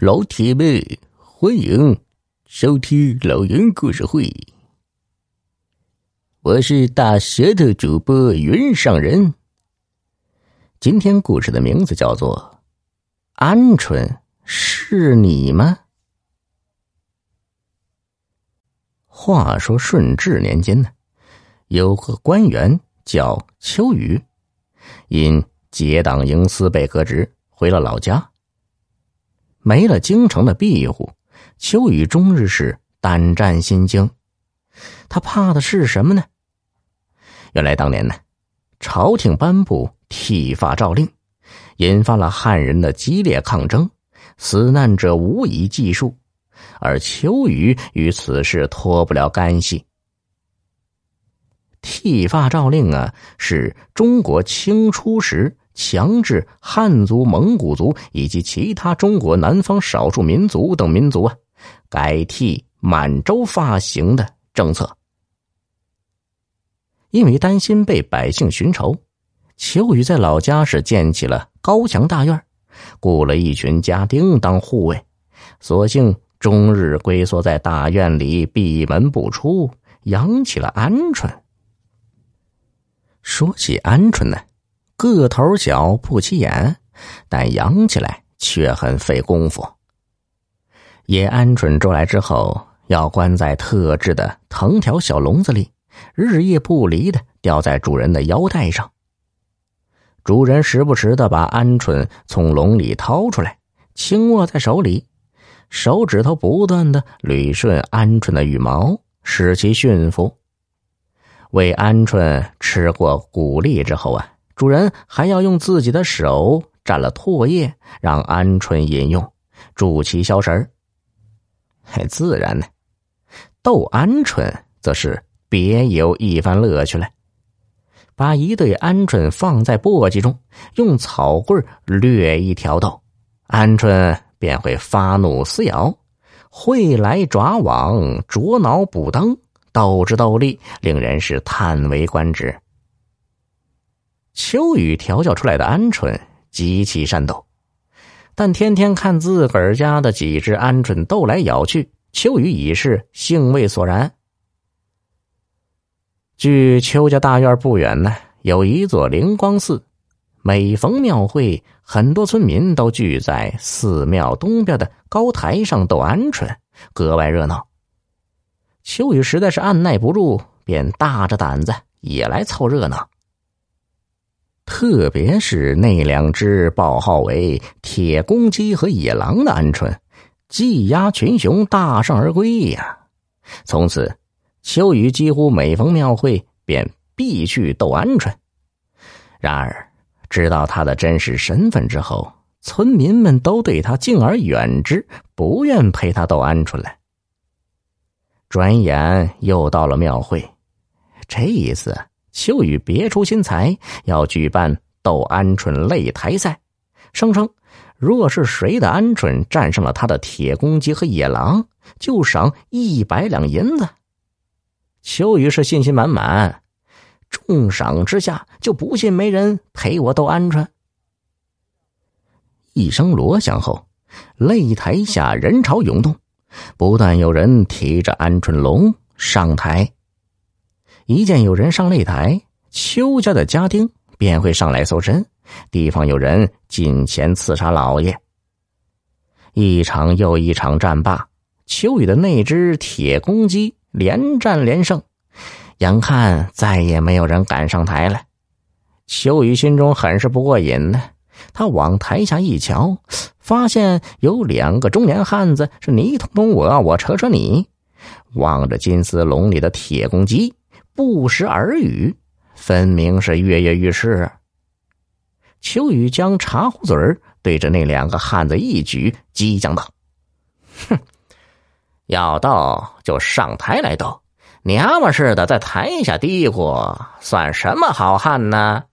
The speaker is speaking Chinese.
老铁们，欢迎收听老云故事会。我是大舌头主播云上人。今天故事的名字叫做《鹌鹑是你吗》。话说顺治年间呢，有个官员叫秋雨，因结党营私被革职，回了老家。没了京城的庇护，秋雨终日是胆战心惊。他怕的是什么呢？原来当年呢，朝廷颁布剃发诏令，引发了汉人的激烈抗争，死难者无以计数，而秋雨与此事脱不了干系。剃发诏令啊，是中国清初时。强制汉族、蒙古族以及其他中国南方少数民族等民族啊，改替满洲发行的政策。因为担心被百姓寻仇，秋雨在老家是建起了高墙大院，雇了一群家丁当护卫，索性终日龟缩在大院里，闭门不出，养起了鹌鹑。说起鹌鹑呢。个头小不起眼，但养起来却很费功夫。野鹌鹑捉来之后，要关在特制的藤条小笼子里，日夜不离的吊在主人的腰带上。主人时不时的把鹌鹑从笼里掏出来，轻握在手里，手指头不断的捋顺鹌鹑的羽毛，使其驯服。喂鹌鹑吃过谷粒之后啊。主人还要用自己的手蘸了唾液，让鹌鹑饮用，助其消食儿。自然呢，逗鹌鹑则是别有一番乐趣了。把一对鹌鹑放在簸箕中，用草棍略一挑逗，鹌鹑便会发怒撕咬，会来爪网，啄挠补灯，斗智斗力，令人是叹为观止。秋雨调教出来的鹌鹑极其善斗，但天天看自个儿家的几只鹌鹑斗来咬去，秋雨已是兴味索然。距邱家大院不远呢，有一座灵光寺，每逢庙会，很多村民都聚在寺庙东边的高台上斗鹌鹑，格外热闹。秋雨实在是按耐不住，便大着胆子也来凑热闹。特别是那两只报号为铁公鸡和野狼的鹌鹑，技压群雄，大胜而归呀！从此，秋雨几乎每逢庙会便必去斗鹌鹑。然而，知道他的真实身份之后，村民们都对他敬而远之，不愿陪他斗鹌鹑了。转眼又到了庙会，这一次。秋雨别出心裁，要举办斗鹌鹑擂台赛，声称若是谁的鹌鹑战胜了他的铁公鸡和野狼，就赏一百两银子。秋雨是信心满满，重赏之下就不信没人陪我斗鹌鹑。一声锣响后，擂台下人潮涌动，不但有人提着鹌鹑笼上台。一见有人上擂台，邱家的家丁便会上来搜身，提防有人进前刺杀老爷。一场又一场战罢，秋雨的那只铁公鸡连战连胜，眼看再也没有人敢上台了。秋雨心中很是不过瘾呢。他往台下一瞧，发现有两个中年汉子是你捅捅我，我扯扯你，望着金丝笼里的铁公鸡。不时耳语，分明是跃跃欲试。秋雨将茶壶嘴对着那两个汉子一举，激将道：“哼，要斗就上台来斗，娘们似的在台下嘀咕，算什么好汉呢？”